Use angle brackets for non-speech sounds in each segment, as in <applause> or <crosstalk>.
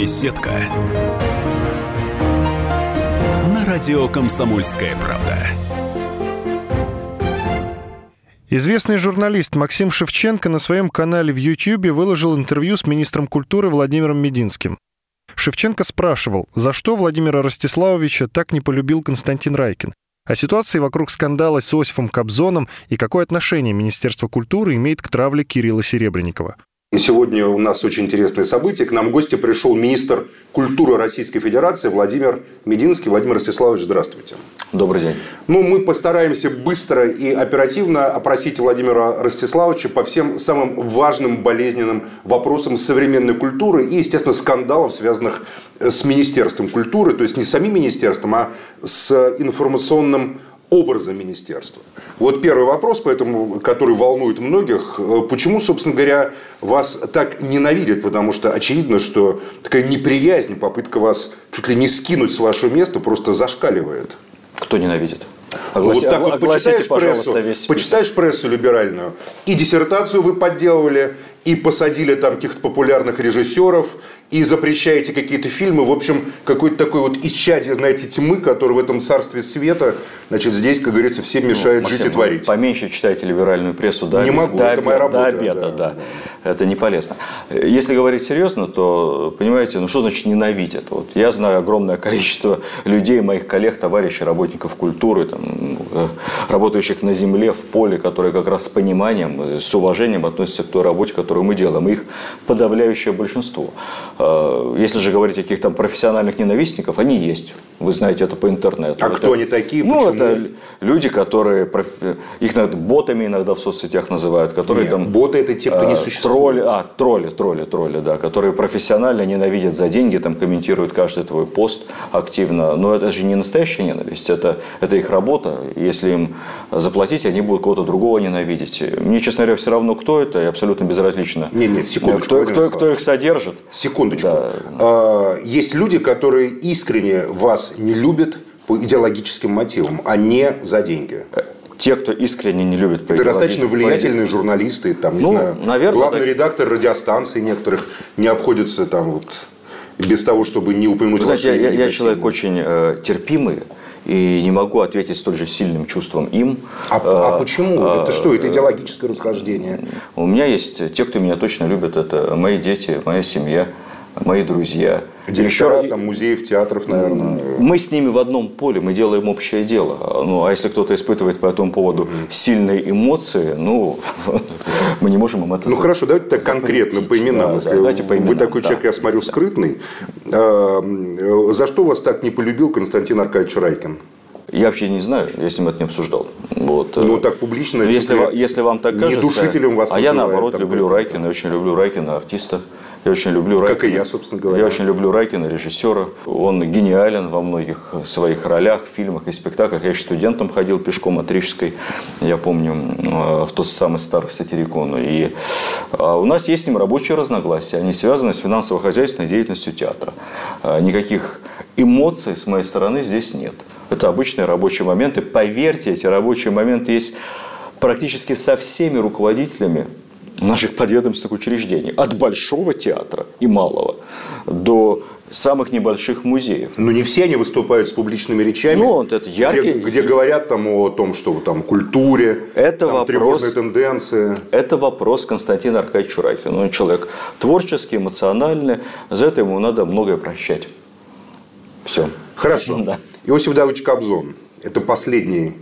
Беседка. На радио «Комсомольская правда». Известный журналист Максим Шевченко на своем канале в YouTube выложил интервью с министром культуры Владимиром Мединским. Шевченко спрашивал, за что Владимира Ростиславовича так не полюбил Константин Райкин, о ситуации вокруг скандала с Осифом Кобзоном и какое отношение Министерство культуры имеет к травле Кирилла Серебренникова. И сегодня у нас очень интересное событие. К нам в гости пришел министр культуры Российской Федерации Владимир Мединский. Владимир Ростиславович, здравствуйте. Добрый день. Ну, мы постараемся быстро и оперативно опросить Владимира Ростиславовича по всем самым важным, болезненным вопросам современной культуры и, естественно, скандалов, связанных с Министерством культуры. То есть не с самим министерством, а с информационным образа министерства. Вот первый вопрос, поэтому, который волнует многих. Э, почему, собственно говоря, вас так ненавидят? Потому что очевидно, что такая неприязнь, попытка вас чуть ли не скинуть с вашего места просто зашкаливает. Кто ненавидит? Огласи, вот так вот почитаешь прессу, почитаешь прессу либеральную, и диссертацию вы подделывали, и посадили там каких-то популярных режиссеров, и запрещаете какие-то фильмы. В общем, какой-то такой вот исчадие, знаете, тьмы, который в этом царстве света, значит, здесь, как говорится, всем мешает ну, Максим, жить и творить. Поменьше читайте либеральную прессу до Не могу, до это моя работа. До обеда, да, да. да. Это не полезно. Если говорить серьезно, то, понимаете, ну что значит ненавидят? Вот я знаю огромное <laughs> количество людей, моих коллег, товарищей, работников культуры, там, э, работающих на земле, в поле, которые как раз с пониманием, с уважением относятся к той работе, которую мы делаем. Их подавляющее большинство. А, если же говорить о каких-то профессиональных ненавистников, они есть. Вы знаете это по интернету. А это, кто они такие? Ну, Почему? это люди, которые... Их ботами иногда в соцсетях называют. Которые Нет, там... боты – это те, кто не а, существует. Тролли, а, тролли, тролли, тролли, да. Которые профессионально ненавидят за деньги, там комментируют каждый твой пост активно. Но это же не настоящая ненависть. Это, это их работа. Если им заплатить, они будут кого-то другого ненавидеть. Мне, честно говоря, все равно, кто это, и абсолютно безразлично. Нет, нет, секундочку. Кто, кто, кто их содержит. Секундочку. Да. А, есть люди, которые искренне вас не любят по идеологическим мотивам, а не за деньги те, кто искренне не любит Это достаточно влиятельные по... журналисты, там, не ну, знаю, наверное, главный так... редактор радиостанций некоторых не обходится там вот без того, чтобы не упомянуть Вы знаете, я, я человек очень э, терпимый, и не могу ответить столь же сильным чувством им. А, а почему? А, это что? Это идеологическое расхождение? У меня есть те, кто меня точно любит. Это мои дети, моя семья мои друзья. Директора Еще... там, музеев, театров, наверное. Мы с ними в одном поле, мы делаем общее дело. Ну, а если кто-то испытывает по этому поводу сильные эмоции, ну, <laughs> мы не можем им это Ну, хорошо, давайте так конкретно, по именам. Да, давайте по именам. Вы такой да. человек, я смотрю, скрытный. А, за что вас так не полюбил Константин Аркадьевич Райкин? Я вообще не знаю, я с ним это не обсуждал. Вот. Ну, так публично. Если, если вам так кажется. Не душителем вас А я, наоборот, люблю Райкина, очень люблю Райкина, артиста. Я очень люблю Райкина. Как и я, собственно говоря. Я очень люблю Райкина, режиссера. Он гениален во многих своих ролях, фильмах и спектаклях. Я еще студентом ходил пешком от Рижской, я помню, э, в тот самый старый сатирикон. И а, у нас есть с ним рабочие разногласия. Они связаны с финансово-хозяйственной деятельностью театра. А, никаких эмоций с моей стороны здесь нет. Это обычные рабочие моменты. Поверьте, эти рабочие моменты есть практически со всеми руководителями наших подведомственных учреждений. От большого театра и малого до самых небольших музеев. Но не все они выступают с публичными речами, ну, вот это яркий... где, где говорят там о том, что там культуре, это там, вопрос, тревожные тенденции. Это вопрос Константина Аркадьевича Чурахина. Он человек творческий, эмоциональный, за это ему надо многое прощать. Все. Хорошо. <laughs> Да. Иосиф Давыдович Кобзон. Это последний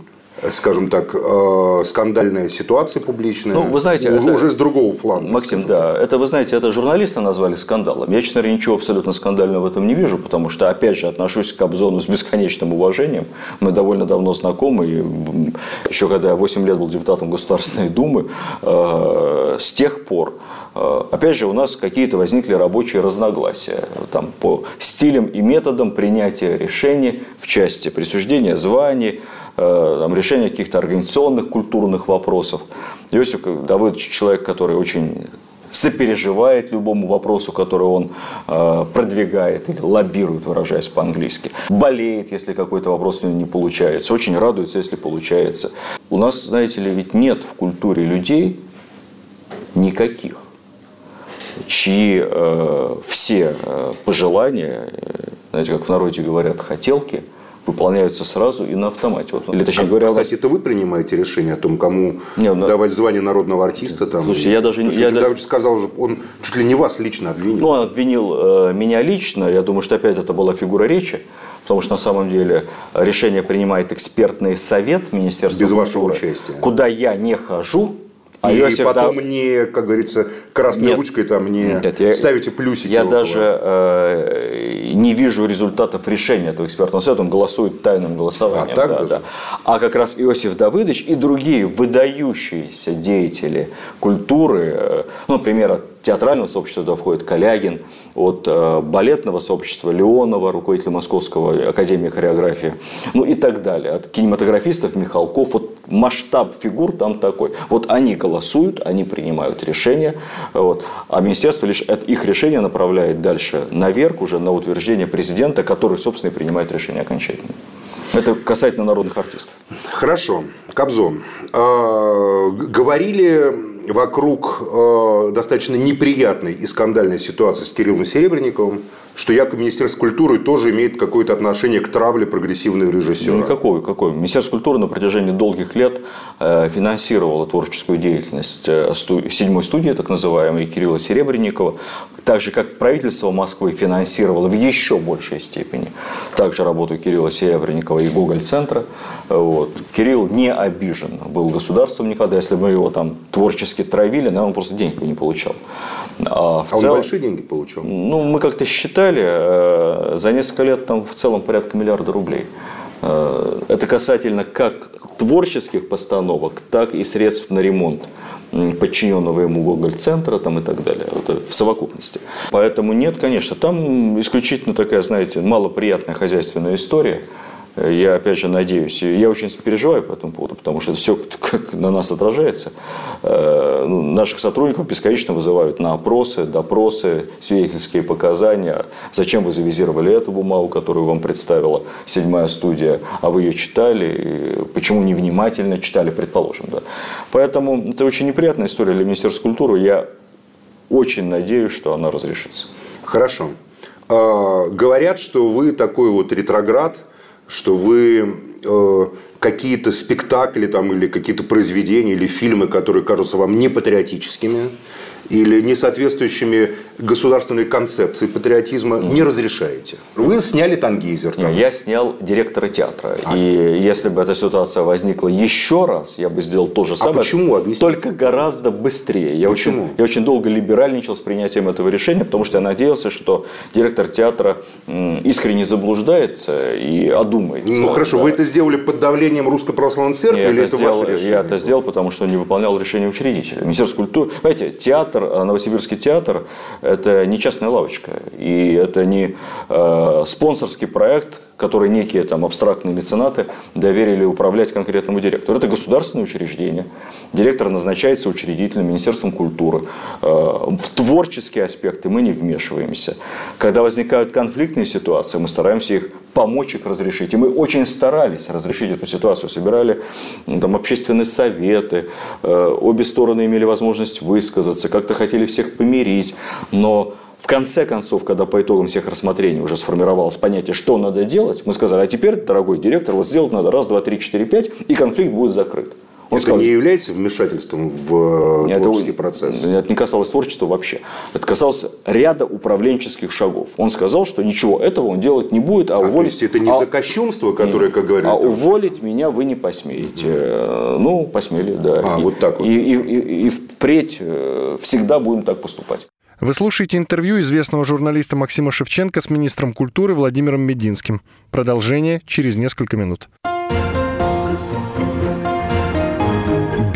скажем так, э, скандальная ситуация публичная. Ну, вы знаете, уже, это, уже с другого фланга. Максим, да, так. это, вы знаете, это журналисты назвали скандалом. Я, честно говоря, ничего абсолютно скандального в этом не вижу, потому что, опять же, отношусь к Обзону с бесконечным уважением. Мы довольно давно знакомы, и еще когда я 8 лет был депутатом Государственной Думы, э, с тех пор Опять же, у нас какие-то возникли рабочие разногласия там, по стилям и методам принятия решений в части присуждения званий, Э, там, решения каких-то организационных, культурных вопросов. Иосиф Давыдович человек, который очень сопереживает любому вопросу, который он э, продвигает или лоббирует, выражаясь по-английски. Болеет, если какой-то вопрос у него не получается. Очень радуется, если получается. У нас, знаете ли, ведь нет в культуре людей никаких, чьи э, все э, пожелания, э, знаете, как в народе говорят, хотелки – выполняются сразу и на автомате. Вот, или, точнее а, говоря, кстати, вас... это вы принимаете решение о том, кому не, ну, давать звание народного артиста? Там, слушайте, я даже... Я Давыдович сказал, что он чуть ли не вас лично обвинил. Ну, он обвинил э, меня лично. Я думаю, что опять это была фигура речи. Потому что на самом деле решение принимает экспертный совет Министерства Без культуры, вашего участия. Куда я не хожу, а и Иосиф потом да... не, как говорится, красной нет, ручкой там не нет, я, ставите плюсики. Я даже э, не вижу результатов решения этого экспертного совета. Он голосует тайным голосованием. А, так да, да. а как раз Иосиф Давыдович и другие выдающиеся деятели культуры, э, ну, например, театрального сообщества туда входит Калягин, от э, балетного сообщества Леонова, руководителя Московского академии хореографии, ну и так далее. От кинематографистов Михалков, вот масштаб фигур там такой. Вот они голосуют, они принимают решения, вот, а министерство лишь их решение направляет дальше наверх, уже на утверждение президента, который, собственно, и принимает решение окончательно. Это касательно народных артистов. Хорошо. Кобзон. А, говорили вокруг э, достаточно неприятной и скандальной ситуации с Кириллом Серебренниковым, что якобы Министерство культуры тоже имеет какое-то отношение к травле прогрессивных режиссеров. Ну, никакой, какой. Министерство культуры на протяжении долгих лет э, финансировало творческую деятельность э, седьмой студии, так называемой, Кирилла Серебренникова, так же, как правительство Москвы финансировало в еще большей степени также работу Кирилла Серебренникова и Гоголь-центра. Вот. Кирилл не обижен был государством никогда. Если бы его там творчески травили, наверное, он просто денег бы не получал. А, в а цел... он большие деньги получал? Ну, мы как-то считали, э, за несколько лет там в целом порядка миллиарда рублей. Э, это касательно как творческих постановок, так и средств на ремонт подчиненного ему Гоголь-центра там, и так далее, это в совокупности. Поэтому нет, конечно, там исключительно такая, знаете, малоприятная хозяйственная история – я, опять же, надеюсь, я очень переживаю по этому поводу, потому что все как на нас отражается. Э, ну, наших сотрудников бесконечно вызывают на опросы, допросы, свидетельские показания. Зачем вы завизировали эту бумагу, которую вам представила седьмая студия, а вы ее читали, почему невнимательно читали, предположим. Да. Поэтому это очень неприятная история для Министерства культуры. Я очень надеюсь, что она разрешится. Хорошо. А, говорят, что вы такой вот ретроград – что вы э, какие-то спектакли там, или какие-то произведения или фильмы, которые кажутся вам непатриотическими, или не соответствующими государственной концепции патриотизма mm. не разрешаете. Вы сняли «Тангейзер». Там. Я снял директора театра. А. И если бы эта ситуация возникла еще раз, я бы сделал то же а самое. А почему? Объясните. Только гораздо быстрее. Я почему? Очень, я очень долго либеральничал с принятием этого решения, потому что я надеялся, что директор театра искренне заблуждается и одумается. Ну хорошо, да. вы это сделали под давлением Русской Православной Церкви я или это, сделал, ваше решение? Я это сделал, потому что не выполнял решение учредителя. Министерство культуры. Понимаете, театр, э, Новосибирский театр – это не частная лавочка. И это не э, спонсорский проект, который некие там абстрактные меценаты доверили управлять конкретному директору. Это государственное учреждение. Директор назначается учредительным Министерством культуры. Э, в творческие аспекты мы не вмешиваемся. Когда возникают конфликтные ситуации, мы стараемся их помочь их разрешить. И мы очень старались разрешить эту ситуацию. Собирали там, общественные советы, э, обе стороны имели возможность высказаться, как-то хотели всех помирить. Но в конце концов, когда по итогам всех рассмотрений уже сформировалось понятие, что надо делать, мы сказали, а теперь, дорогой директор, вот сделать надо раз, два, три, четыре, пять, и конфликт будет закрыт. Он это сказал, не является вмешательством в э, творческий это, процесс? Это не касалось творчества вообще. Это касалось ряда управленческих шагов. Он сказал, что ничего этого он делать не будет, а, а уволить... То есть это не а, за кощунство, которое, как говорят... А уволить меня вы не посмеете. Mm. Ну, посмели, да. А, и, вот так вот. И, и, и, и впредь э, всегда будем так поступать. Вы слушаете интервью известного журналиста Максима Шевченко с министром культуры Владимиром Мединским. Продолжение через несколько минут.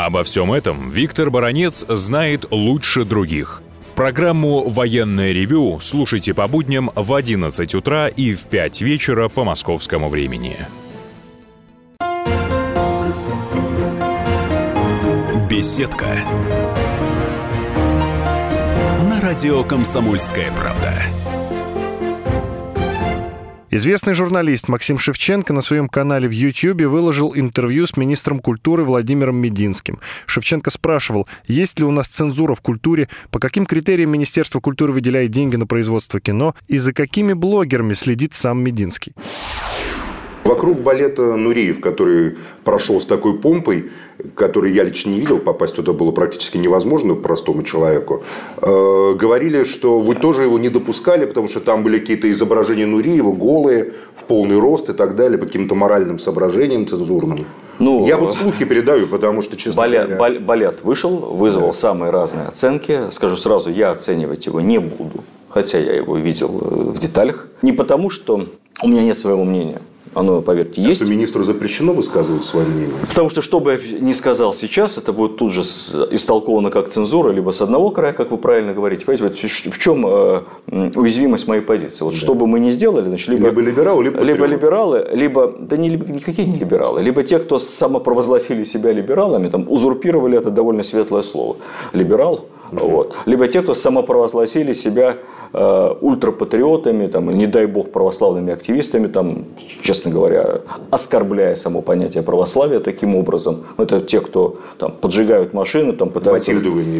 Обо всем этом Виктор Баронец знает лучше других – Программу «Военное ревю» слушайте по будням в 11 утра и в 5 вечера по московскому времени. Беседка. На радио «Комсомольская правда». Известный журналист Максим Шевченко на своем канале в YouTube выложил интервью с министром культуры Владимиром Мединским. Шевченко спрашивал, есть ли у нас цензура в культуре, по каким критериям Министерство культуры выделяет деньги на производство кино и за какими блогерами следит сам Мединский. Вокруг балета Нуриев, который прошел с такой помпой, который я лично не видел, попасть туда было практически невозможно простому человеку, э, говорили, что вы тоже его не допускали, потому что там были какие-то изображения Нуриева, голые, в полный рост и так далее, по каким-то моральным соображениям цензурным. Ну, я вот слухи передаю, потому что, честно балет, говоря... Балет, балет вышел, вызвал да. самые разные оценки. Скажу сразу, я оценивать его не буду, хотя я его видел в деталях. Не потому, что у меня нет своего мнения. Оно, поверьте, есть. Что министру запрещено высказывать свое мнение? Потому что, что бы я ни сказал сейчас, это будет тут же истолковано как цензура, либо с одного края, как вы правильно говорите. Понимаете, в чем э, уязвимость моей позиции? Вот да. что бы мы ни сделали, значит, либо, либо либералы, либо, либо либералы, либо, да не, никакие не либералы, либо те, кто самопровозгласили себя либералами, там, узурпировали это довольно светлое слово. Либерал, угу. вот. либо те, кто самопровозгласили себя Э, ультрапатриотами, там, не дай бог православными активистами, там, честно говоря, оскорбляя само понятие православия таким образом. Это те, кто там, поджигают машины, там, пытаются,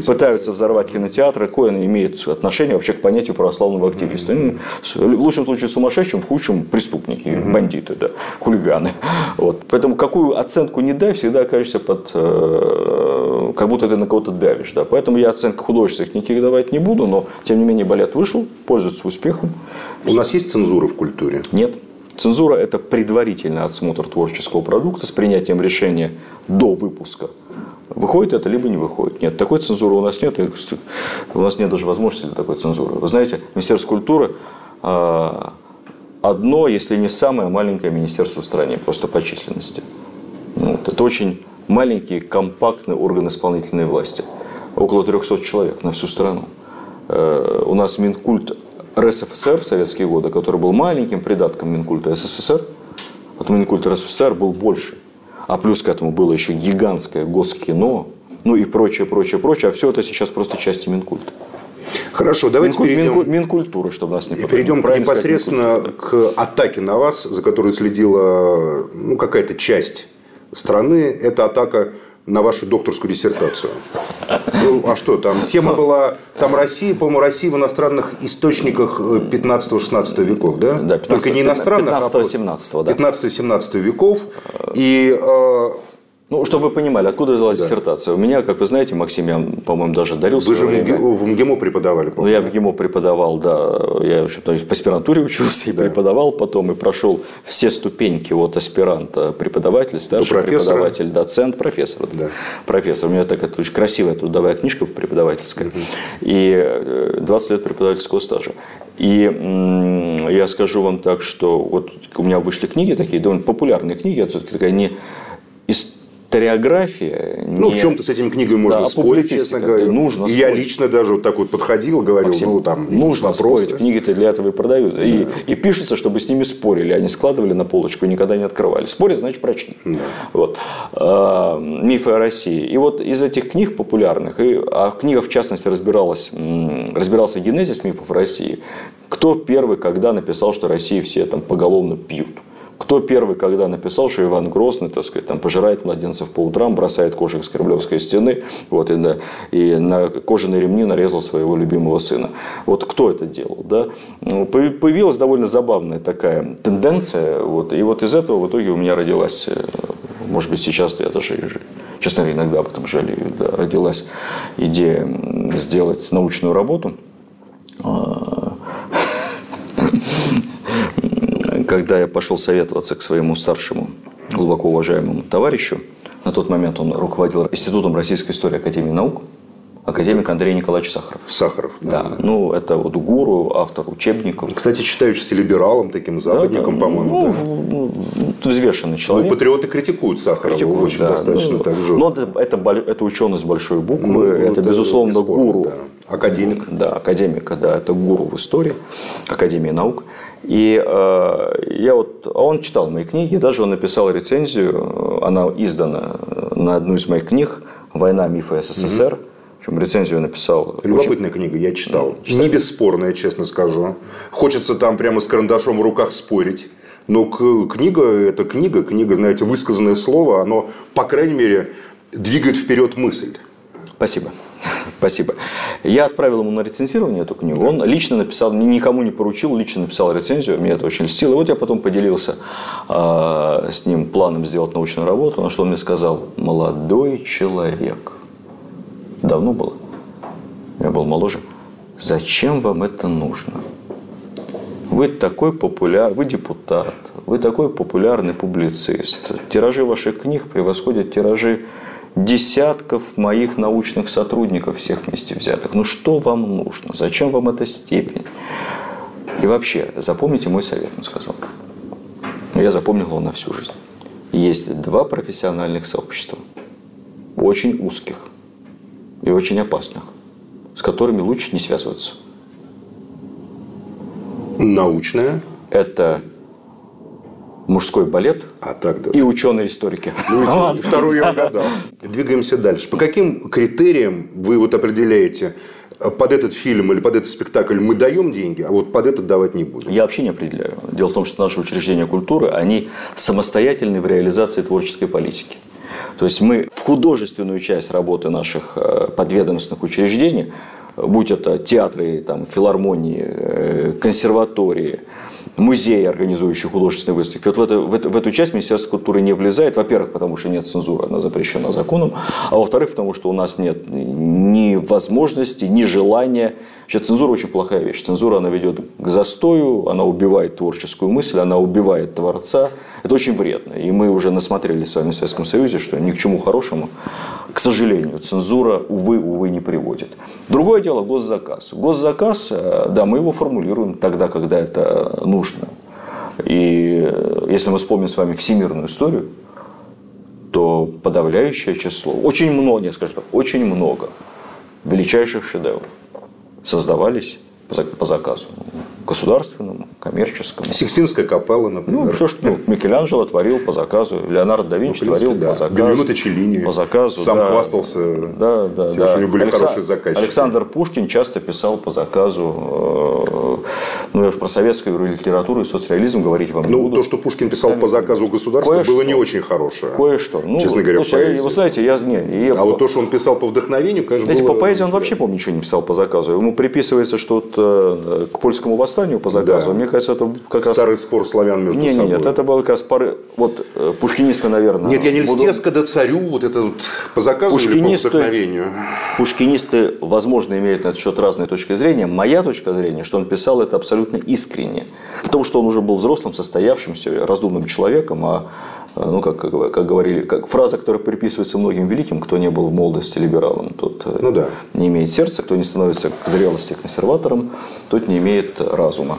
пытаются взорвать кинотеатры. Какое имеет отношение вообще к понятию православного активиста? Ну, в лучшем случае сумасшедшим, в худшем преступники, угу. бандиты, да, хулиганы. Вот. Поэтому какую оценку не дай, всегда окажешься под... Э, как будто ты на кого-то давишь. Да. Поэтому я оценок художественных никаких давать не буду, но тем не менее балет вышел, пользуется успехом. У нас есть цензура в культуре? Нет. Цензура – это предварительный отсмотр творческого продукта с принятием решения до выпуска. Выходит это, либо не выходит. Нет, такой цензуры у нас нет. У нас нет даже возможности для такой цензуры. Вы знаете, Министерство культуры а, одно, если не самое маленькое министерство в стране, просто по численности. Вот. Это очень маленький, компактный орган исполнительной власти. Около 300 человек на всю страну. Э, у нас Минкульт РСФСР в советские годы, который был маленьким придатком Минкульта СССР, вот Минкульт РСФСР был больше. А плюс к этому было еще гигантское госкино, ну и прочее, прочее, прочее. А все это сейчас просто части Минкульта. Хорошо, давайте Минкуль, перейдем... Минкуль, Минкультуры, чтобы нас не И перейдем непосредственно к атаке на вас, за которой следила ну, какая-то часть страны. Это атака на вашу докторскую диссертацию. Ну, а что там? Тема была, там Россия, по-моему, Россия в иностранных источниках 15-16 веков, да? Да, 15, Только не иностранных, 15-17, а да. 15-17 веков. И э, ну, чтобы вы понимали, откуда взялась да. диссертация. У меня, как вы знаете, Максим, я, по-моему, даже дарил Вы же время. в МГИМО преподавали, Ну, я в МГИМО преподавал, да. Я в, общем-то, в аспирантуре учился и да. преподавал потом, и прошел все ступеньки от аспиранта преподаватель, старший преподаватель, доцент, профессор. Да. Профессор. У меня так это очень красивая трудовая книжка преподавательская. Угу. И 20 э, лет преподавательского стажа. И я скажу вам так, что вот у меня вышли книги такие, довольно популярные книги, это все-таки такая не историография. Ну, не... в чем-то с этими книгами можно да, спорить, честно говоря. Нужно и я лично даже вот так вот подходил, говорил, Максим, ну, там, нужно вопросы. спорить. Книги-то для этого и продают. Да. И, и пишется, чтобы с ними спорили. Они складывали на полочку и никогда не открывали. Спорить, значит, прочли. Да. Вот. А, мифы о России. И вот из этих книг популярных, и, а книга, в частности, разбиралась, разбирался генезис мифов России. Кто первый, когда написал, что России все там поголовно пьют? Кто первый, когда написал, что Иван Грозный, так сказать, там, пожирает младенцев по утрам, бросает кошек с Кремлевской стены, вот, и, на, и на кожаные ремни нарезал своего любимого сына. Вот кто это делал, да? Ну, появилась довольно забавная такая тенденция, вот, и вот из этого в итоге у меня родилась, э, может быть, сейчас я даже честно говоря, иногда об этом жалею, да, родилась идея сделать научную работу а, когда я пошел советоваться к своему старшему, глубоко уважаемому товарищу, на тот момент он руководил Институтом российской истории Академии наук, Академик Андрей Николаевич Сахаров. Сахаров, да. да. Ну, это вот гуру, автор учебников. Кстати, считающийся либералом, таким западником, да, да. по-моему. Ну, да. ну, взвешенный человек. Ну, патриоты критикуют Сахарова критикуют, очень да. достаточно ну, так жестко. Но это, это, это ученый с большой буквы, ну, это, это, безусловно, бесспорно, гуру. Да. Академик. Да, академика, да, это гуру в истории, Академии наук. И э, я вот, а он читал мои книги, даже он написал рецензию, она издана на одну из моих книг «Война, мифы СССР». Угу. Причем рецензию написал. Любопытная очень... книга, я читал. Читали? Не бесспорная, честно скажу. Хочется там прямо с карандашом в руках спорить. Но книга – это книга, книга, знаете, высказанное слово, оно, по крайней мере, двигает вперед мысль. Спасибо. Спасибо. Я отправил ему на рецензирование эту книгу. Он лично написал, никому не поручил, лично написал рецензию. Мне это очень льстило. И вот я потом поделился э, с ним планом сделать научную работу. На что он мне сказал, молодой человек. Давно было. Я был моложе. Зачем вам это нужно? Вы такой популяр, вы депутат, вы такой популярный публицист. Тиражи ваших книг превосходят тиражи десятков моих научных сотрудников всех вместе взятых. Ну что вам нужно? Зачем вам эта степень? И вообще, запомните мой совет, он сказал. Я запомнил его на всю жизнь. Есть два профессиональных сообщества, очень узких и очень опасных, с которыми лучше не связываться. Научное? Это мужской балет а, так, да. и ученые-историки. Ну, а, вторую я угадал. <laughs> Двигаемся дальше. По каким критериям вы вот определяете, под этот фильм или под этот спектакль мы даем деньги, а вот под этот давать не будем? Я вообще не определяю. Дело в том, что наши учреждения культуры, они самостоятельны в реализации творческой политики. То есть мы в художественную часть работы наших э, подведомственных учреждений, будь это театры, там, филармонии, э, консерватории, музеи, организующие художественные выставки. Вот в эту, в, эту, в эту часть Министерство культуры не влезает. Во-первых, потому что нет цензуры, она запрещена законом. А во-вторых, потому что у нас нет ни возможности, ни желания. Вообще цензура очень плохая вещь. Цензура, она ведет к застою, она убивает творческую мысль, она убивает творца. Это очень вредно. И мы уже насмотрелись с вами в Советском Союзе, что ни к чему хорошему, к сожалению, цензура, увы, увы, не приводит. Другое дело – госзаказ. Госзаказ, э, да, мы его формулируем тогда, когда это нужно. И э, если мы вспомним с вами всемирную историю, то подавляющее число, очень много, я скажу так, очень много величайших шедевров создавались по заказу государственному, коммерческому. Сикстинская капелла, например. Ну, все, что ну, Микеланджело творил по заказу, Леонардо да Винчи ну, принципе, творил да. по заказу. Бенвенуто Челлини. По заказу, Сам да. хвастался да, да, тем, да. что у него были Алекса... хорошие заказчики. Александр Пушкин часто писал по заказу. Э, ну, я уж про советскую литературу и соцреализм говорить вам ну, не буду. то, что Пушкин писал Сами... по заказу государства, Кое-что. было не очень хорошее. Кое-что. Ну, честно говоря, слушайте, Вы знаете, я... Не, я... А вот то, что он писал по вдохновению, конечно, Знаете, было... по поэзии он вообще, по ничего не писал по заказу. Ему приписывается, что вот, э, к польскому восстанию по заказу. Да. Мне кажется, это как Старый раз... спор славян между нет, собой. Нет, нет, это был как раз пары... Вот э, пушкинисты, наверное... Нет, я не льстец, буду... когда царю вот это вот по заказу пушкинисты... или по вдохновению. Пушкинисты, возможно, имеют на этот счет разные точки зрения. Моя точка зрения, что он писал это абсолютно искренне. Потому что он уже был взрослым, состоявшимся, разумным человеком, а ну, как, как, как говорили, как фраза, которая приписывается многим великим, кто не был в молодости либералом, тот э, ну, да. не имеет сердца, кто не становится к зрелости консерватором, тот не имеет разума.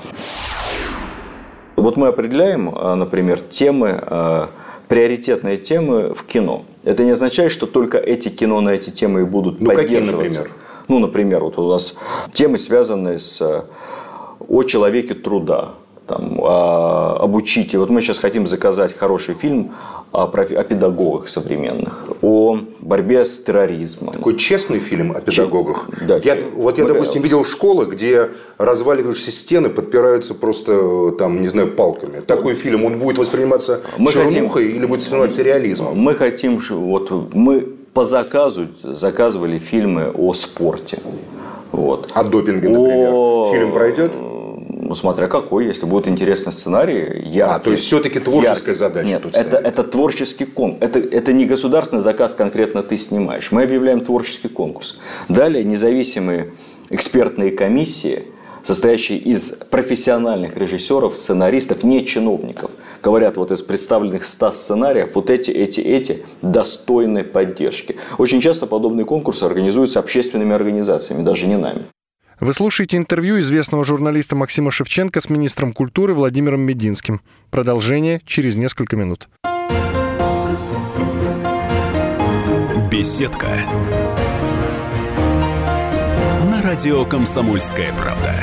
Вот мы определяем, а, например, темы, а, приоритетные темы в кино. Это не означает, что только эти кино на эти темы и будут ну, поддерживаться. Какие, например? Ну, например, вот у нас темы, связанные с а, о человеке труда, там, о, об учителе. Вот мы сейчас хотим заказать хороший фильм о, о педагогах современных, о борьбе с терроризмом. Такой честный фильм о педагогах. Ч... Да, я, вот я, допустим, видел школы, где разваливающиеся стены подпираются просто, там, не знаю, палками. Такой фильм, он будет восприниматься мы чернухой хотим... или будет восприниматься реализмом? Мы хотим, вот мы по заказу заказывали фильмы о спорте. Вот. О допинге, например. О... Фильм пройдет? Ну, смотря какой, если будет интересный сценарий, я. А, то есть все-таки творческая яркий. задача Нет, тут это, это творческий конкурс. Это, это не государственный заказ, конкретно ты снимаешь. Мы объявляем творческий конкурс. Далее независимые экспертные комиссии состоящий из профессиональных режиссеров, сценаристов, не чиновников. Говорят, вот из представленных 100 сценариев, вот эти, эти, эти достойны поддержки. Очень часто подобные конкурсы организуются общественными организациями, даже не нами. Вы слушаете интервью известного журналиста Максима Шевченко с министром культуры Владимиром Мединским. Продолжение через несколько минут. Беседка. На радио «Комсомольская правда».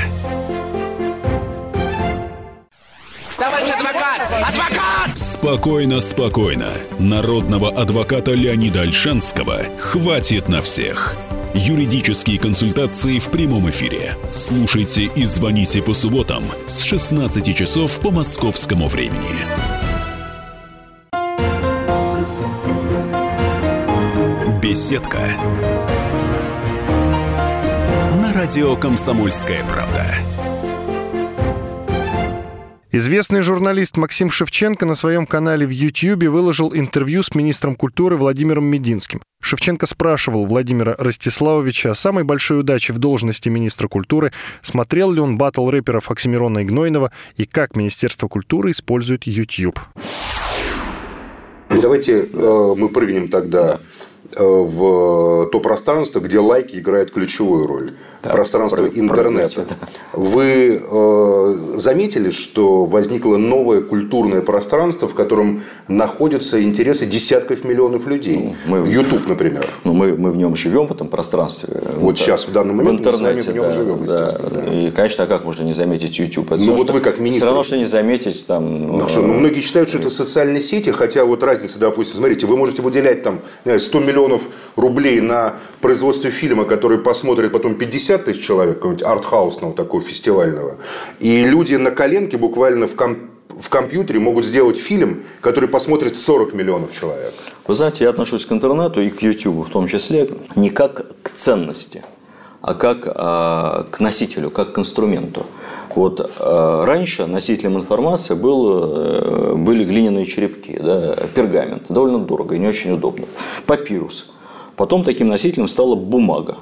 Товарищ адвокат! Адвокат! Спокойно, спокойно. Народного адвоката Леонида Альшанского хватит на всех. Юридические консультации в прямом эфире. Слушайте и звоните по субботам с 16 часов по московскому времени. Беседка. На радио «Комсомольская правда». Известный журналист Максим Шевченко на своем канале в YouTube выложил интервью с министром культуры Владимиром Мединским. Шевченко спрашивал Владимира Ростиславовича о самой большой удаче в должности министра культуры, смотрел ли он батл рэперов Оксимирона и Гнойного и как Министерство культуры использует YouTube. Давайте э, мы прыгнем тогда в то пространство, где лайки играют ключевую роль. Да, пространство про- интернета. прогрессе, Вы э, заметили, что возникло новое культурное пространство, в котором находятся интересы десятков миллионов людей? Ну, мы- YouTube, например. Ну, мы, мы в нем живем, в этом пространстве. Вот сейчас, в данный момент, в мы с вами интернете, в нем да, живем, да. естественно, да. И, конечно, а как можно не заметить YouTube? Это Ну, вот что- вы как министр- Все равно, что не заметить там... Ну, что, ну, многие считают, что это социальные сети, хотя вот разница, допустим, смотрите, вы можете выделять там не знаю, 100 миллионов рублей на производство фильма, который посмотрит потом 50 тысяч человек, какого-нибудь артхаусного такого фестивального, и люди на коленке буквально в, ком- в компьютере могут сделать фильм, который посмотрит 40 миллионов человек. Вы знаете, я отношусь к интернету и к YouTube в том числе не как к ценности, а как а, к носителю, как к инструменту. Вот а, раньше носителем информации был, э, были глиняные черепки, да, пергамент, довольно дорого и не очень удобно, папирус. Потом таким носителем стала бумага.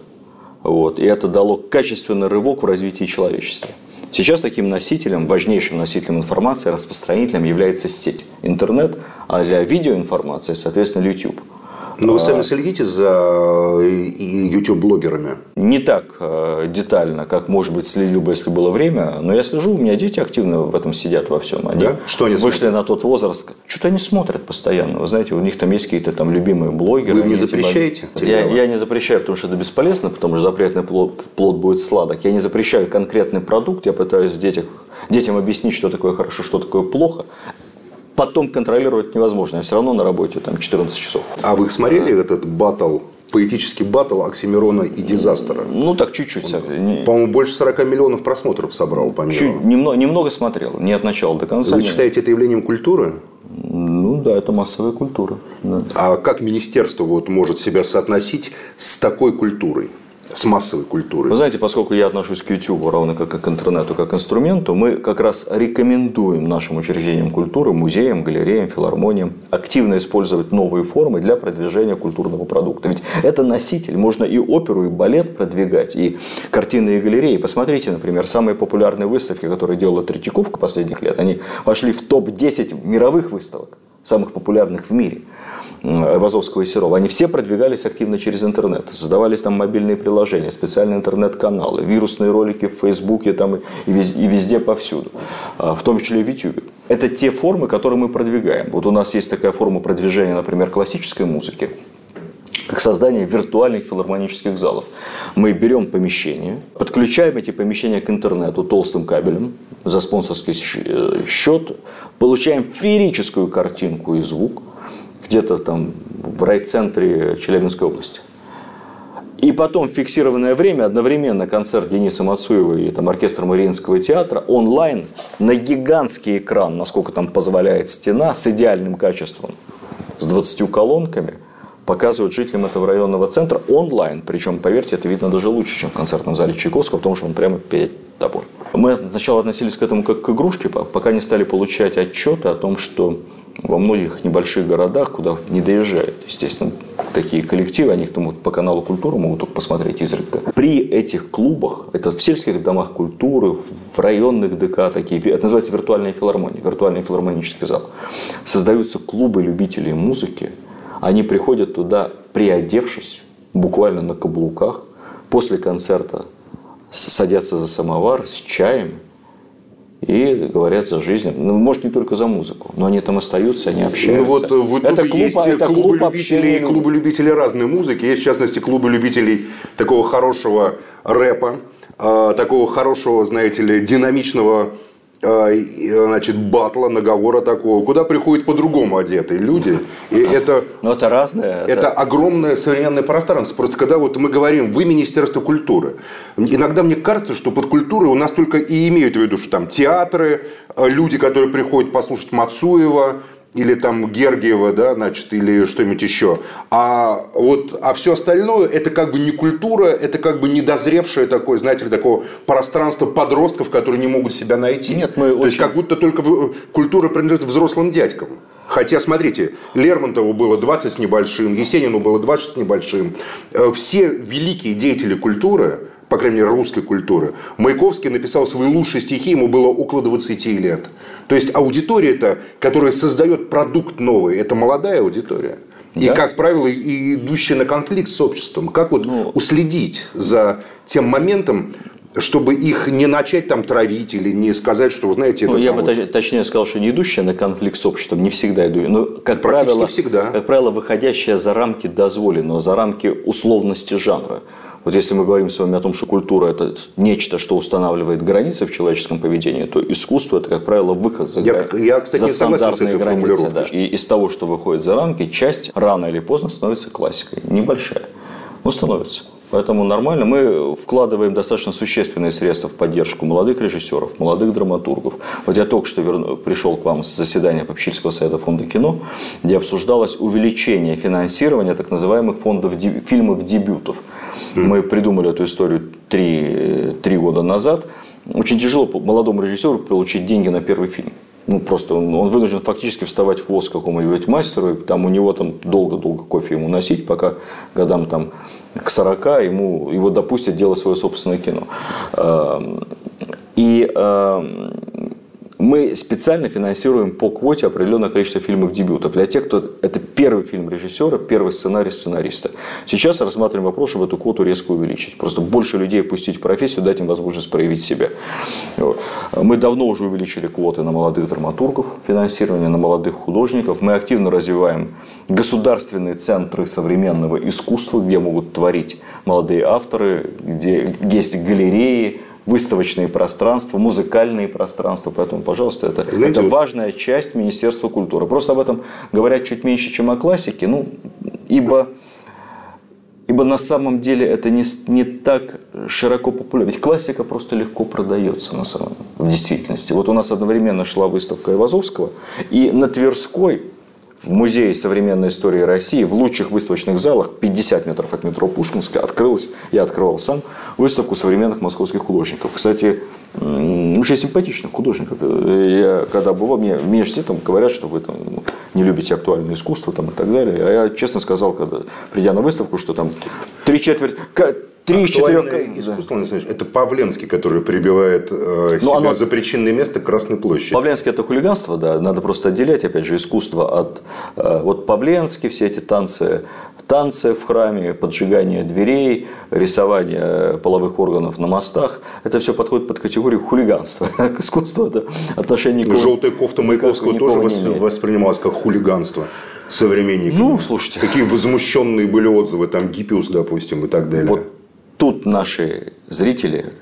Вот, и это дало качественный рывок в развитии человечества. Сейчас таким носителем, важнейшим носителем информации, распространителем является сеть, интернет, а для видеоинформации, соответственно, YouTube. Но вы сами следите за э, YouTube-блогерами. Не так э, детально, как, может быть, следил бы, если было время, но я слежу, у меня дети активно в этом сидят во всем. Они Да? Что они вышли смотрят? на тот возраст, что-то они смотрят постоянно. Вы знаете, у них там есть какие-то там любимые блогеры. Вы им не запрещаете Я, сериалы? я не запрещаю, потому что это бесполезно, потому что запретный плод, плод будет сладок. Я не запрещаю конкретный продукт, я пытаюсь детях, детям объяснить, что такое хорошо, что такое плохо. Потом контролировать невозможно. Я все равно на работе там 14 часов. А вы смотрели этот батл, поэтический батл Оксимирона и Дизастера? Ну, так чуть-чуть. По-моему, больше 40 миллионов просмотров собрал по миру. Чуть, немного, немного смотрел, не от начала до конца. Вы не- считаете это явлением культуры? Ну да, это массовая культура. да. А как министерство вот может себя соотносить с такой культурой, с массовой культурой? Вы знаете, поскольку я отношусь к YouTube, равно как и к интернету, как к инструменту, мы как раз рекомендуем нашим учреждениям культуры, музеям, галереям, филармониям активно использовать новые формы для продвижения культурного продукта. Ведь это носитель. Можно и оперу, и балет продвигать, и картины, и галереи. Посмотрите, например, самые популярные выставки, которые делала Третьяковка последних лет, они вошли в топ-10 мировых выставок, самых популярных в мире. Вазовского и Серова, они все продвигались активно через интернет. Создавались там мобильные приложения, специальные интернет-каналы, вирусные ролики в Фейсбуке там, и, вез- и везде повсюду, а, в том числе и в Ютубе. Это те формы, которые мы продвигаем. Вот у нас есть такая форма продвижения, например, классической музыки, как создание виртуальных филармонических залов. Мы берем помещения, подключаем эти помещения к интернету толстым кабелем за спонсорский э, счет, получаем феерическую картинку и звук где-то там в райцентре Челябинской области. И потом фиксированное время одновременно концерт Дениса Мацуева и там, оркестр Мариинского театра онлайн на гигантский экран, насколько там позволяет стена, с идеальным качеством, с 20 колонками, показывают жителям этого районного центра онлайн. Причем, поверьте, это видно даже лучше, чем в концертном зале Чайковского, потому что он прямо перед тобой. Мы сначала относились к этому как к игрушке, по- пока не стали получать отчеты о том, что во многих небольших городах, куда не доезжают, естественно, такие коллективы, они там по каналу культуры могут только посмотреть изредка. При этих клубах, это в сельских домах культуры, в районных ДК такие, это называется виртуальная филармония, виртуальный филармонический зал, создаются клубы любителей музыки, они приходят туда, приодевшись, буквально на каблуках, после концерта садятся за самовар с чаем – и говорят за жизнь. Ну, может, не только за музыку, но они там остаются, они общаются. Ну вот в Ютубе это клуб, есть это клубы, клуб любителей, клубы любителей разной музыки. Есть, в частности, клубы любителей такого хорошего рэпа, а, такого хорошего, знаете ли, динамичного значит, батла, наговора такого, куда приходят по-другому одетые люди. И это, Но это разное. Это... это огромное современное пространство. Просто когда вот мы говорим, вы Министерство культуры, иногда мне кажется, что под культурой у нас только и имеют в виду, что там театры, э, люди, которые приходят послушать Мацуева, или там Гергиева, да, значит, или что-нибудь еще. А вот, а все остальное, это как бы не культура, это как бы недозревшее такое, знаете, такого пространство подростков, которые не могут себя найти. Нет, мы То очень... есть, как будто только культура принадлежит взрослым дядькам. Хотя, смотрите, Лермонтову было 20 с небольшим, Есенину было 20 с небольшим. Э, все великие деятели культуры, по крайней мере, русской культуры. Маяковский написал свои лучшие стихи, ему было около 20 лет. То есть аудитория это, которая создает продукт новый, это молодая аудитория. И, да? как правило, и идущая на конфликт с обществом. Как вот ну, уследить за тем моментом, чтобы их не начать там травить или не сказать, что, вы знаете, это ну, Я бы вот... точнее сказал, что не идущая на конфликт с обществом, не всегда иду. Но, как правило, всегда. как правило, выходящая за рамки дозволенного, за рамки условности жанра. Вот если мы говорим с вами о том, что культура – это нечто, что устанавливает границы в человеческом поведении, то искусство – это, как правило, выход за, я, я, кстати, за стандартные границы. Да. И из того, что выходит за рамки, часть рано или поздно становится классикой. Небольшая, но становится. Поэтому нормально. Мы вкладываем достаточно существенные средства в поддержку молодых режиссеров, молодых драматургов. Вот я только что верну, пришел к вам с заседания Попечительского совета фонда кино, где обсуждалось увеличение финансирования так называемых фондов фильмов дебютов. Мы придумали эту историю три, три года назад. Очень тяжело молодому режиссеру получить деньги на первый фильм. Ну, просто он, он вынужден фактически вставать в пост какому-нибудь мастеру, и там у него там долго-долго кофе ему носить, пока годам там к 40 ему, его допустят делать свое собственное кино. Эм, и эм, мы специально финансируем по квоте определенное количество фильмов дебютов. Для тех, кто это первый фильм режиссера, первый сценарий сценариста. Сейчас рассматриваем вопрос, чтобы эту квоту резко увеличить. Просто больше людей пустить в профессию, дать им возможность проявить себя. Мы давно уже увеличили квоты на молодых драматургов, финансирование на молодых художников. Мы активно развиваем государственные центры современного искусства, где могут творить молодые авторы, где есть галереи, выставочные пространства, музыкальные пространства. Поэтому, пожалуйста, это, Знаете, это важная часть Министерства культуры. Просто об этом говорят чуть меньше, чем о классике, ну, ибо, ибо на самом деле это не, не так широко популярно. Ведь классика просто легко продается на самом, в действительности. Вот у нас одновременно шла выставка Ивазовского, и на Тверской в Музее современной истории России в лучших выставочных залах 50 метров от метро Пушкинская открылась, я открывал сам, выставку современных московских художников. Кстати, очень симпатичных художников. Я когда бывал, мне, мне все там говорят, что вы там не любите актуальное искусство там, и так далее. А я честно сказал, когда придя на выставку, что там три четверти Три из четырех... искусство, да. это Павленский, который прибивает э, себя оно... за причинное место Красной площади. Павленский – это хулиганство, да. Надо просто отделять, опять же, искусство от... Э, вот Павленский, все эти танцы, танцы в храме, поджигание дверей, рисование половых органов на мостах. Это все подходит под категорию хулиганства. К <laughs> искусству это отношение к... Желтая кофта Маяковского тоже воспринималась как хулиганство современниками. Ну, слушайте. Какие возмущенные были отзывы, там Гиппиус, допустим, и так далее. Вот тут наши зрители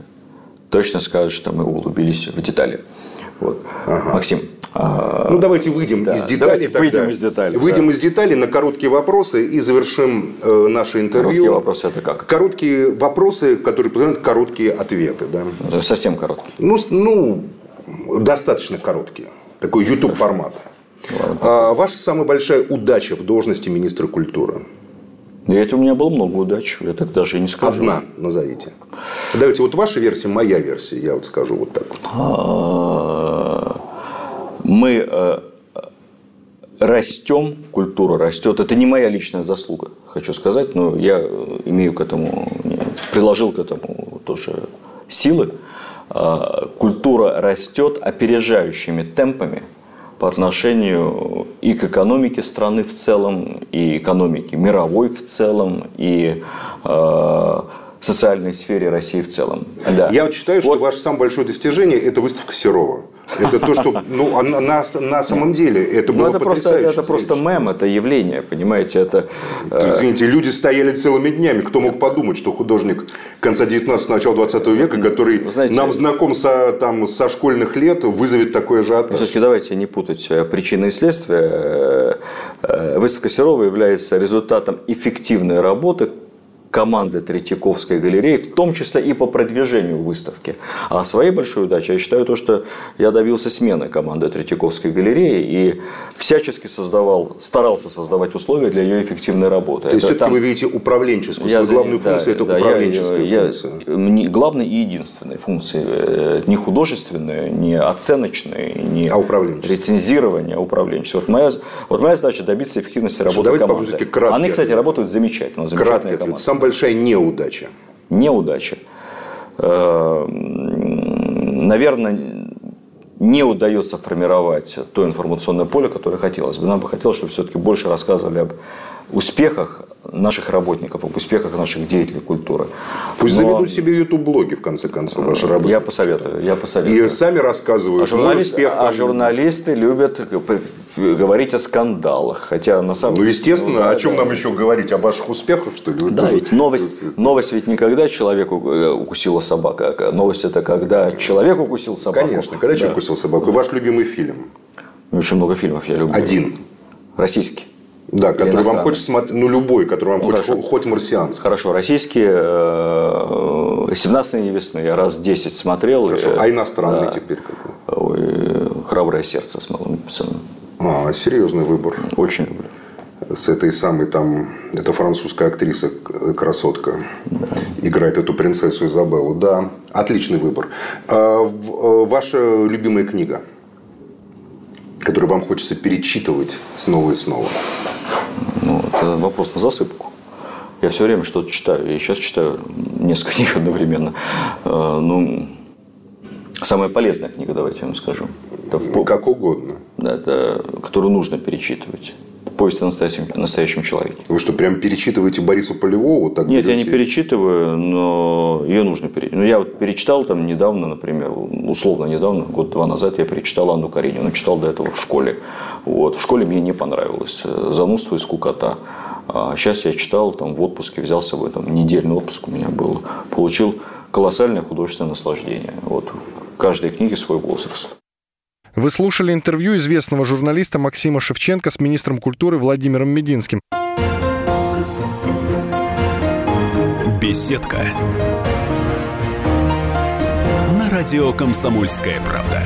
точно скажут, что мы углубились в детали. Вот. Ага. Максим. А... Ну, давайте выйдем да, из деталей. Давайте выйдем из деталей. Выйдем да. из деталей на короткие вопросы и завершим э, наше интервью. Короткие вопросы это как? Короткие вопросы, которые позволяют короткие ответы. Да? Совсем короткие. Ну, ну, достаточно короткие. Такой YouTube формат. А, ваша самая большая удача в должности министра культуры? И это у меня было много удач, я так даже и не скажу. Одна назовите. Давайте, вот ваша версия, моя версия, я вот скажу вот так вот. Мы э, растем, культура растет. Это не моя личная заслуга, хочу сказать, но я имею к этому, приложил к этому тоже силы. А, культура растет опережающими темпами по отношению и к экономике страны в целом, и экономике мировой в целом, и э, социальной сфере России в целом. Да. Я вот считаю, вот. что ваше самое большое достижение – это выставка Серова. Это то, что ну, на, на самом деле это ну, было это просто, это просто мем, это явление, понимаете, это... Э, извините, люди стояли целыми днями. Кто мог подумать, что художник конца 19 начала 20 века, который знаете, нам знаком со, там, со школьных лет, вызовет такое же ажиотаж? Все-таки давайте не путать э, причины и следствия. Э, выставка Серова является результатом эффективной работы команды Третьяковской галереи, в том числе и по продвижению выставки. А своей большой удачей я считаю то, что я добился смены команды Третьяковской галереи и всячески создавал, старался создавать условия для ее эффективной работы. То есть, все-таки там... вы видите управленческую, я, главную да, функцию да, – это да, управленческая я, функция. Я, главной и единственной функции, э, не художественной, не оценочной, не а рецензирование, а управленческое. Вот моя, вот моя задача добиться эффективности работы команды. Они, кстати, работают замечательно. Краткий ответ большая неудача? Неудача. Э, наверное, не удается формировать то информационное поле, которое хотелось бы. Нам бы хотелось, чтобы все-таки больше рассказывали об успехах наших работников, об успехах наших деятелей культуры. Пусть Но... заведут себе YouTube-блоги, в конце концов, ваши работники. Я посоветую, я посоветую. И сами рассказывают а журналист, успех. А журналисты любят говорить о скандалах, хотя на самом деле... Ну, естественно, ну, о чем да. нам еще говорить? О ваших успехах, что ли? Да, ведь новость, новость ведь не когда человеку э, укусила собака, а новость это когда человек укусил собаку. Конечно, когда да. человек укусил собаку. Ваш любимый фильм? Очень много фильмов я люблю. Один. Российский. Да, который вам хочется смотреть, ну любой, который вам ну, хочется, хорошо. хоть марсианский. Хорошо, российские «17 весны» я раз 10 смотрел. Хорошо, а иностранный да. теперь какой? Ой, «Храброе сердце» с Малым Гибсоном. А, серьезный выбор. Очень люблю. С этой самой там, это французская актриса, красотка, да. играет эту принцессу Изабеллу. Да, отличный выбор. А, э, ваша любимая книга, которую вам хочется перечитывать снова и снова? Ну, это вопрос на засыпку. Я все время что-то читаю. Я сейчас читаю несколько <laughs> книг одновременно. Э, ну, самая полезная книга, давайте я вам скажу. Это как угодно. Да, это, которую нужно перечитывать повесть о настоящем, настоящем человеке. Вы что, прям перечитываете Бориса Полевого? Так Нет, берете? я не перечитываю, но ее нужно перечитать. Ну, я вот перечитал там недавно, например, условно недавно, год-два назад я перечитал Анну Каренину, читал до этого в школе. Вот. В школе мне не понравилось. Занудство и скукота. А сейчас я читал там в отпуске, взял с собой там недельный отпуск у меня был, получил колоссальное художественное наслаждение. Вот. В каждой книге свой возраст. Вы слушали интервью известного журналиста Максима Шевченко с министром культуры Владимиром Мединским. Беседка. На радио «Комсомольская правда».